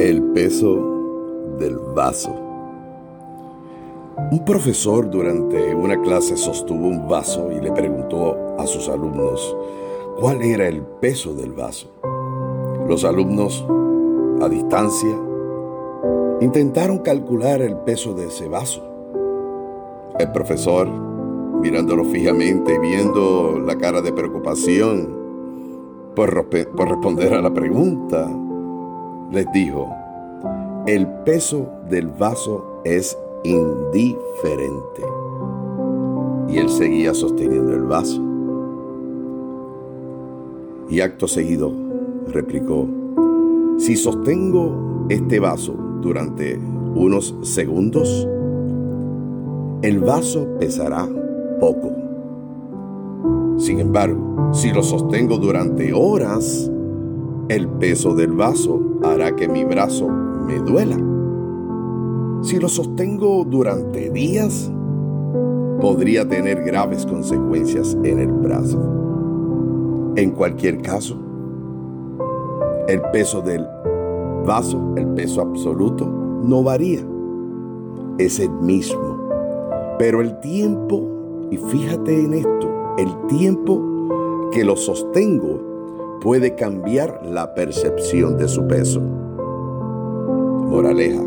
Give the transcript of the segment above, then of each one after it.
El peso del vaso. Un profesor durante una clase sostuvo un vaso y le preguntó a sus alumnos cuál era el peso del vaso. Los alumnos, a distancia, intentaron calcular el peso de ese vaso. El profesor, mirándolo fijamente y viendo la cara de preocupación por, por responder a la pregunta, les dijo, el peso del vaso es indiferente. Y él seguía sosteniendo el vaso. Y acto seguido replicó, si sostengo este vaso durante unos segundos, el vaso pesará poco. Sin embargo, si lo sostengo durante horas, el peso del vaso hará que mi brazo me duela. Si lo sostengo durante días, podría tener graves consecuencias en el brazo. En cualquier caso, el peso del vaso, el peso absoluto, no varía. Es el mismo. Pero el tiempo, y fíjate en esto, el tiempo que lo sostengo puede cambiar la percepción de su peso. Moraleja,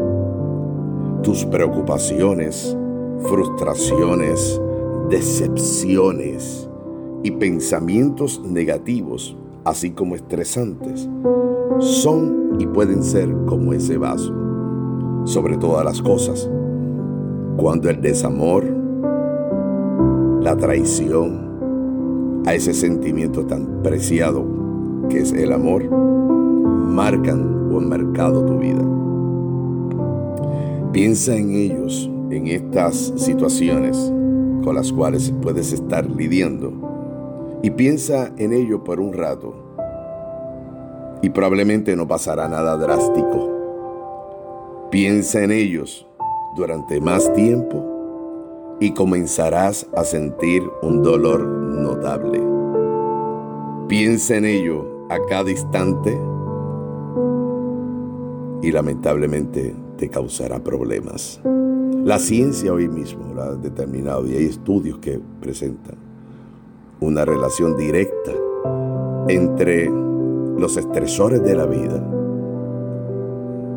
tus preocupaciones, frustraciones, decepciones y pensamientos negativos, así como estresantes, son y pueden ser como ese vaso. Sobre todas las cosas, cuando el desamor, la traición, a ese sentimiento tan preciado que es el amor, marcan o han marcado tu vida. Piensa en ellos, en estas situaciones con las cuales puedes estar lidiando, y piensa en ello por un rato, y probablemente no pasará nada drástico. Piensa en ellos durante más tiempo y comenzarás a sentir un dolor notable. Piensa en ello a cada instante y lamentablemente te causará problemas. La ciencia hoy mismo lo ha determinado y hay estudios que presentan una relación directa entre los estresores de la vida.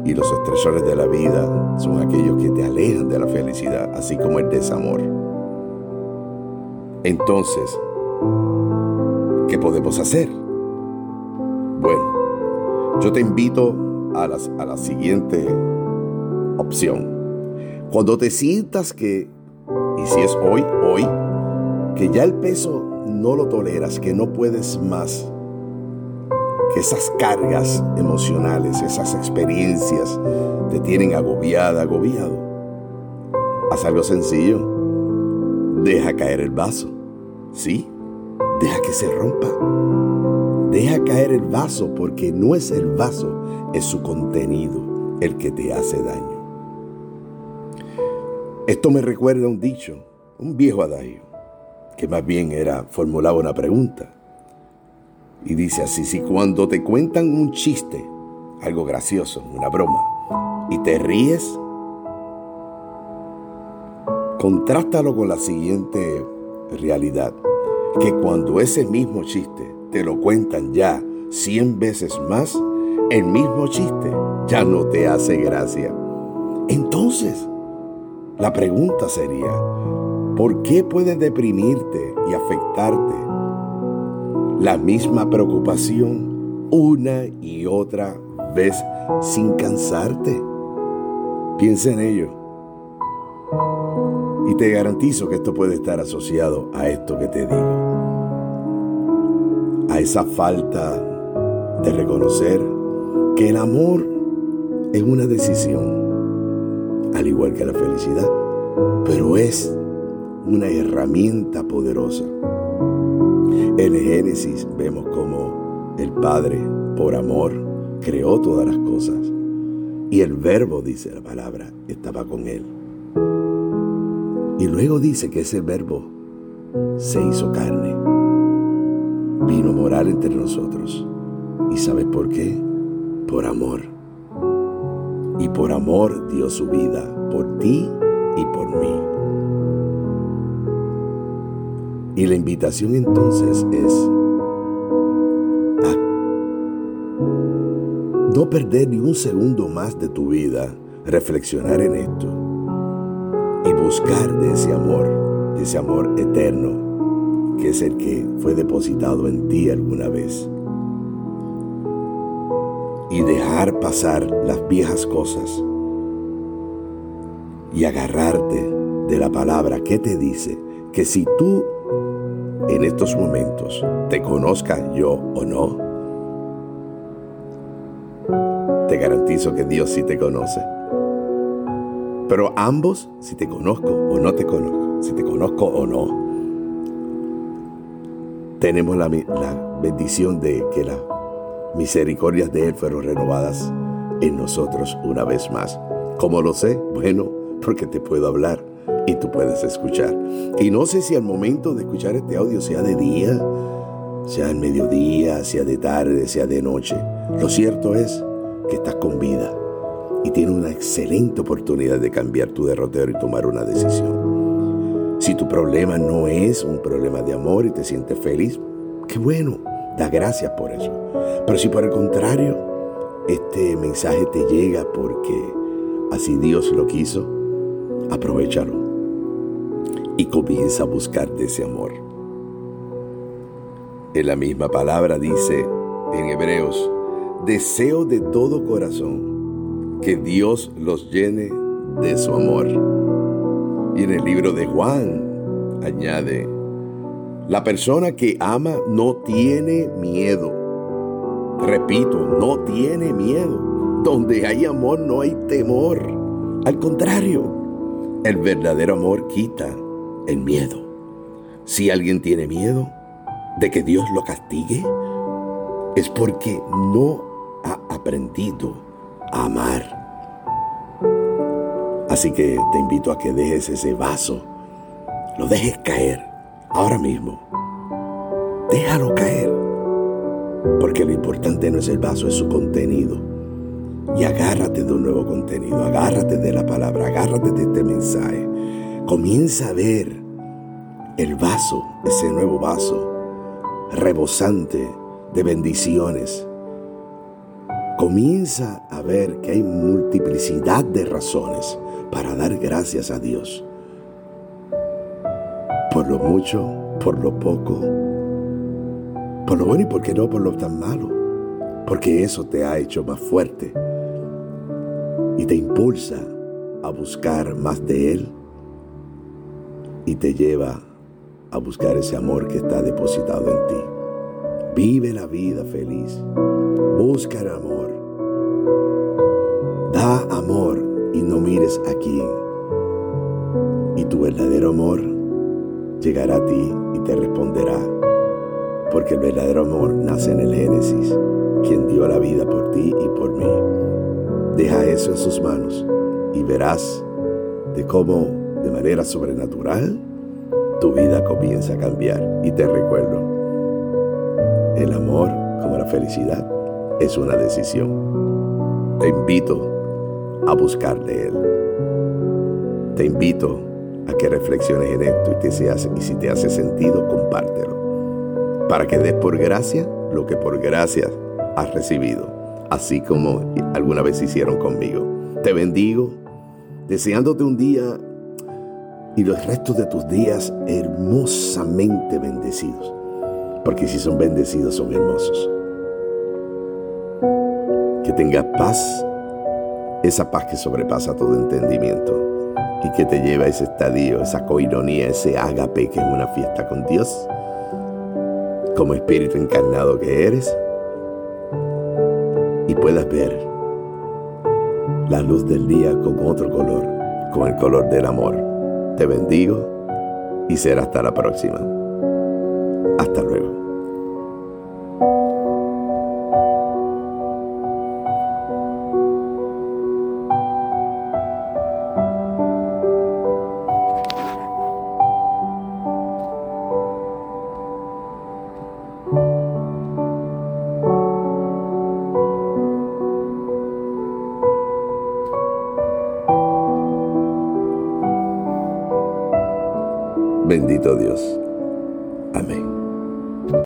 Y los estresores de la vida son aquellos que te alejan de la felicidad, así como el desamor. Entonces, ¿qué podemos hacer? Bueno, yo te invito a, a la siguiente opción. Cuando te sientas que, y si es hoy, hoy, que ya el peso no lo toleras, que no puedes más, que esas cargas emocionales, esas experiencias te tienen agobiada, agobiado, haz algo sencillo. Deja caer el vaso. Sí, deja que se rompa. Deja caer el vaso porque no es el vaso, es su contenido el que te hace daño. Esto me recuerda un dicho, un viejo adagio, que más bien era formulaba una pregunta. Y dice así, si cuando te cuentan un chiste, algo gracioso, una broma, y te ríes, contrástalo con la siguiente realidad, que cuando ese mismo chiste te lo cuentan ya cien veces más, el mismo chiste ya no te hace gracia. Entonces, la pregunta sería, ¿por qué puede deprimirte y afectarte la misma preocupación una y otra vez sin cansarte? Piensa en ello. Y te garantizo que esto puede estar asociado a esto que te digo esa falta de reconocer que el amor es una decisión, al igual que la felicidad, pero es una herramienta poderosa. En el Génesis vemos cómo el Padre, por amor, creó todas las cosas y el verbo, dice la palabra, estaba con él. Y luego dice que ese verbo se hizo carne vino a morar entre nosotros. ¿Y sabes por qué? Por amor. y por amor dio su vida por ti y por mí. Y la invitación entonces es no perder ni un segundo más de tu vida, reflexionar en esto y buscar de ese amor, de ese amor eterno, que es el que fue depositado en ti alguna vez. Y dejar pasar las viejas cosas y agarrarte de la palabra que te dice que si tú en estos momentos te conozca yo o no, te garantizo que Dios sí te conoce. Pero ambos, si te conozco o no te conozco, si te conozco o no, tenemos la, bendición de que las misericordias de Él fueron renovadas en nosotros una vez más. ¿Cómo lo sé? Bueno, porque te puedo hablar y tú puedes escuchar. Y no sé si al momento de escuchar este audio sea de día, sea en mediodía, sea de tarde, sea de noche. Lo cierto es que estás con vida y tienes una excelente oportunidad de cambiar tu derrotero y tomar una decisión. Si tu problema no es un problema de amor y te sientes feliz, qué bueno, da gracias por eso. Pero si por el contrario, este mensaje te llega porque así Dios lo quiso, aprovechalo y comienza a buscarte ese amor. En la misma palabra dice en Hebreos, deseo de todo corazón que Dios los llene de su amor. Y en el libro de Juan añade, la persona que ama no tiene miedo. Repito, no tiene miedo. Donde hay amor no hay temor. Al contrario, el verdadero amor quita el miedo. Si alguien tiene miedo de que Dios lo castigue, es porque no ha aprendido a amar. Así que te invito a que dejes ese vaso, lo dejes caer ahora mismo. Déjalo caer, porque lo importante no es el vaso, es su contenido. Y agárrate de un nuevo contenido, agárrate de la palabra, agárrate de este mensaje. Comienza a ver el vaso, ese nuevo vaso, rebosante de bendiciones. Comienza a ver que hay multiplicidad de razones para dar gracias a Dios. Por lo mucho, por lo poco, por lo bueno y por qué no por lo tan malo. Porque eso te ha hecho más fuerte y te impulsa a buscar más de Él y te lleva a buscar ese amor que está depositado en ti. Vive la vida feliz. Busca el amor. Y no mires a quién. Y tu verdadero amor llegará a ti y te responderá. Porque el verdadero amor nace en el Génesis, quien dio la vida por ti y por mí. Deja eso en sus manos y verás de cómo de manera sobrenatural, tu vida comienza a cambiar. Y te recuerdo, el amor como la felicidad es una decisión. Te invito a buscar de Él. Te invito a que reflexiones en esto y, te y si te hace sentido, compártelo. Para que des por gracia lo que por gracia has recibido, así como alguna vez hicieron conmigo. Te bendigo, deseándote un día y los restos de tus días hermosamente bendecidos. Porque si son bendecidos, son hermosos. Que tengas paz, esa paz que sobrepasa todo entendimiento y que te lleva a ese estadio, esa coironía, ese ágape que es una fiesta con Dios, como espíritu encarnado que eres, y puedas ver la luz del día con otro color, con el color del amor te bendigo y será hasta la próxima. Hasta luego. Bendito Dios.